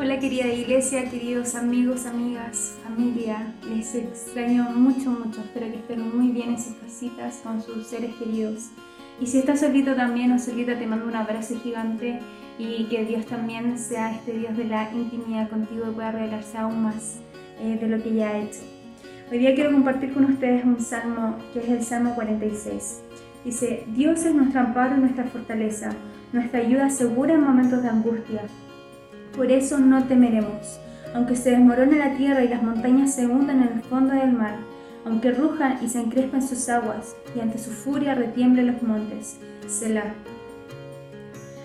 Hola querida iglesia, queridos amigos, amigas, familia, les extraño mucho, mucho, espero que estén muy bien en sus casitas con sus seres queridos. Y si estás solito también o solita te mando un abrazo gigante y que Dios también sea este Dios de la intimidad contigo y pueda revelarse aún más eh, de lo que ya ha hecho. Hoy día quiero compartir con ustedes un salmo que es el Salmo 46. Dice, Dios es nuestro amparo y nuestra fortaleza, nuestra ayuda segura en momentos de angustia. Por eso no temeremos, aunque se desmorone la tierra y las montañas se hundan en el fondo del mar, aunque rujan y se encrespen sus aguas, y ante su furia retiemblen los montes. Selah.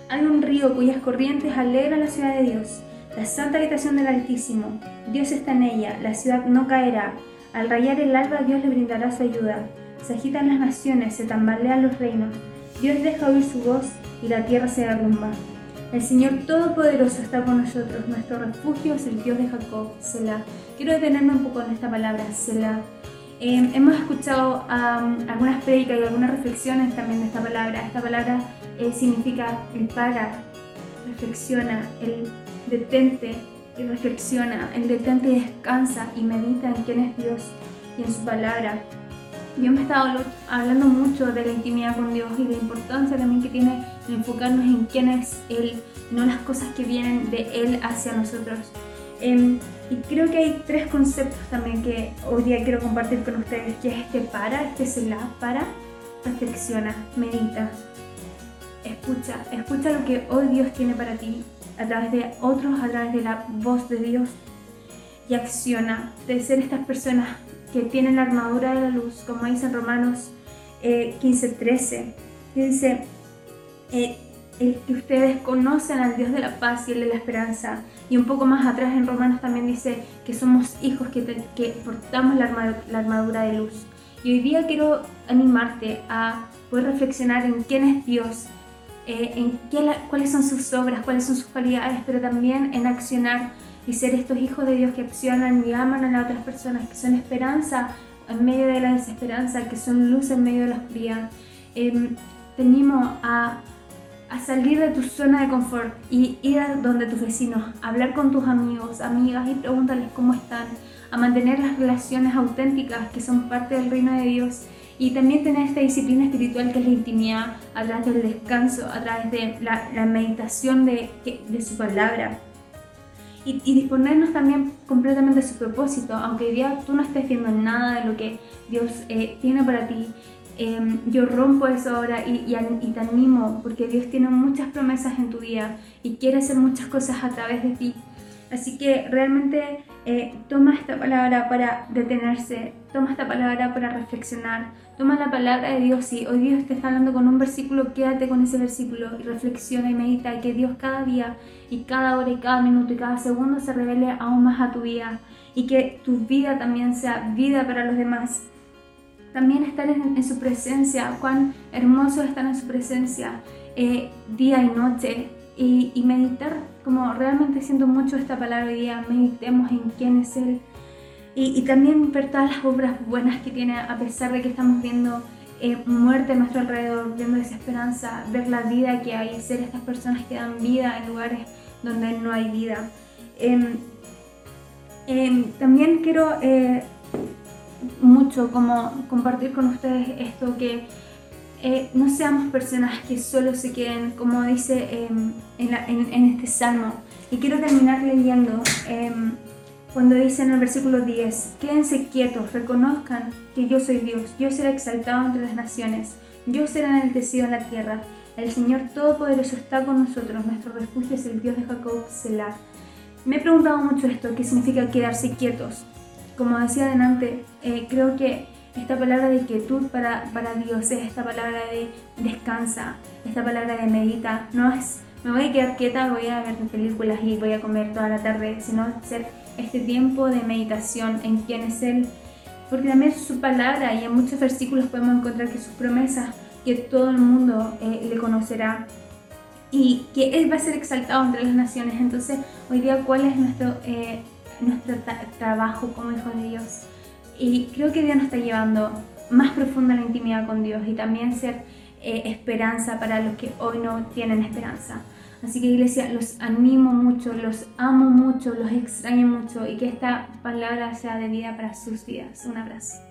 Hay un río cuyas corrientes alegran la ciudad de Dios, la santa habitación del Altísimo. Dios está en ella, la ciudad no caerá. Al rayar el alba Dios le brindará su ayuda. Se agitan las naciones, se tambalean los reinos. Dios deja oír su voz y la tierra se derrumba. El Señor Todopoderoso está con nosotros, nuestro refugio es el Dios de Jacob, Selah. Quiero detenerme un poco en esta palabra, Selah. Em, hemos escuchado algunas prédicas y algunas reflexiones también de esta palabra. Esta palabra eh, significa el para, reflexiona, el detente y reflexiona, el detente y descansa y medita en quién es Dios y en su palabra. Yo me he estado hablando mucho de la intimidad con Dios y la importancia también que tiene enfocarnos en quién es Él, no las cosas que vienen de Él hacia nosotros. Em, y creo que hay tres conceptos también que hoy día quiero compartir con ustedes, que es este para, este es el para, reflexiona, medita, escucha, escucha lo que hoy Dios tiene para ti a través de otros, a través de la voz de Dios y acciona, de ser estas personas que tienen la armadura de la luz, como dice en Romanos eh, 15:13, que dice, eh, el que ustedes conocen al Dios de la paz y el de la esperanza. Y un poco más atrás en Romanos también dice que somos hijos que, que portamos la armadura, la armadura de luz. Y hoy día quiero animarte a poder reflexionar en quién es Dios, eh, en qué cuáles son sus obras, cuáles son sus cualidades, pero también en accionar y ser estos hijos de Dios que accionan y aman a las otras personas, que son esperanza en medio de la desesperanza, que son luz en medio de la oscuridad. Eh, te a, a, salir de tu zona de confort y ir a donde tus vecinos, hablar con tus amigos, amigas y pregúntales cómo están, a mantener las relaciones auténticas que son parte del reino de Dios y también tener esta disciplina espiritual que es la intimidad a través del descanso, a través de la, la meditación de, de su palabra y, disponernos también completamente a su propósito, aunque hoy día tú no estés viendo nada de lo que Dios eh, tiene para ti. Em, yo rompo eso ahora y, y, te animo porque Dios tiene muchas promesas en tu vida y quiere hacer muchas cosas a través de ti. Así que realmente eh, toma esta palabra para detenerse, toma esta palabra para reflexionar, toma la palabra de Dios y hoy Dios te está hablando con un versículo, quédate con ese versículo y reflexiona y medita que Dios cada día y cada hora y cada minuto y cada segundo se revele aún más a tu vida y que tu vida también sea vida para los demás. También estar en, su presencia, cuán hermoso estar en su presencia eh, día y noche y, meditar, como realmente siento mucho esta palabra hoy día, meditemos en quién es Él y, también ver todas las obras buenas que tiene a pesar de que estamos viendo eh, muerte a nuestro alrededor, viendo desesperanza, ver la vida que hay, ser estas personas que dan vida en lugares donde no hay vida. Em, em, también quiero eh, mucho como compartir con ustedes esto que eh, no seamos personas que solo se queden, como dice em, en, este salmo. Y quiero terminar leyendo cuando dice en el versículo 10, quédense quietos, reconozcan que yo soy Dios, yo seré exaltado entre las naciones, yo seré enaltecido en la tierra. El Señor Todopoderoso está con nosotros, nuestro refugio es el Dios de Jacob, Selah. Me he preguntado mucho esto, qué significa quedarse quietos. Como decía adelante, eh, creo que esta palabra de quietud para, para Dios es esta palabra de descansa, esta palabra de medita. No es me voy a quedar quieta, voy a ver películas y voy a comer toda la tarde, sino ser este tiempo de meditación en quién es Él, porque también su palabra y en muchos versículos podemos encontrar que sus promesas, que todo el mundo eh, le conocerá y que Él va a ser exaltado entre las naciones. Entonces, hoy día, ¿cuál es nuestro, eh, nuestro trabajo como hijos de Dios? Y creo que Dios nos está llevando más profunda la intimidad con Dios y también ser eh, esperanza para los que hoy no tienen esperanza. Así que iglesia, los animo mucho, los amo mucho, los extraño mucho y que esta palabra sea de vida para sus vidas. Un abrazo.